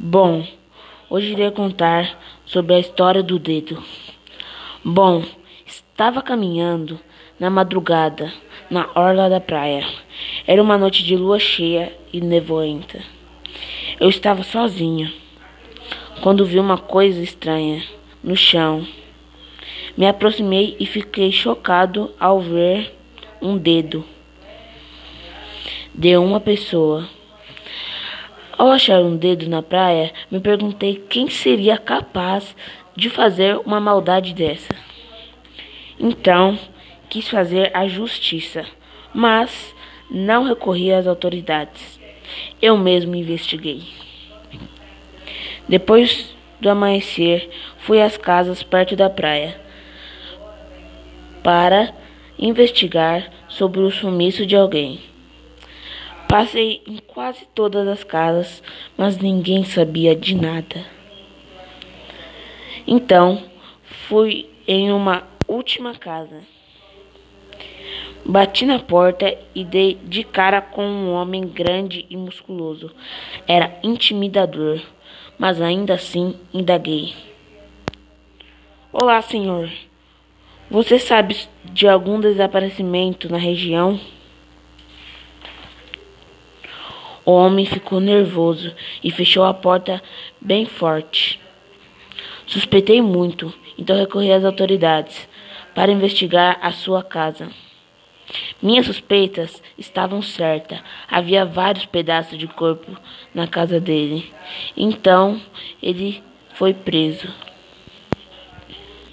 Bom, hoje irei contar sobre a história do dedo. Bom, estava caminhando na madrugada na orla da praia. Era uma noite de lua cheia e nevoenta. Eu estava sozinha quando vi uma coisa estranha no chão. Me aproximei e fiquei chocado ao ver um dedo de uma pessoa. Ao achar um dedo na praia, me perguntei quem seria capaz de fazer uma maldade dessa. Então, quis fazer a justiça, mas não recorri às autoridades. Eu mesmo investiguei. Depois do amanhecer, fui às casas perto da praia para investigar sobre o sumiço de alguém. Passei em quase todas as casas, mas ninguém sabia de nada. Então, fui em uma última casa. Bati na porta e dei de cara com um homem grande e musculoso. Era intimidador, mas ainda assim indaguei. Olá, senhor. Você sabe de algum desaparecimento na região? O homem ficou nervoso e fechou a porta bem forte. Suspeitei muito, então recorri às autoridades para investigar a sua casa. Minhas suspeitas estavam certas. Havia vários pedaços de corpo na casa dele. Então ele foi preso.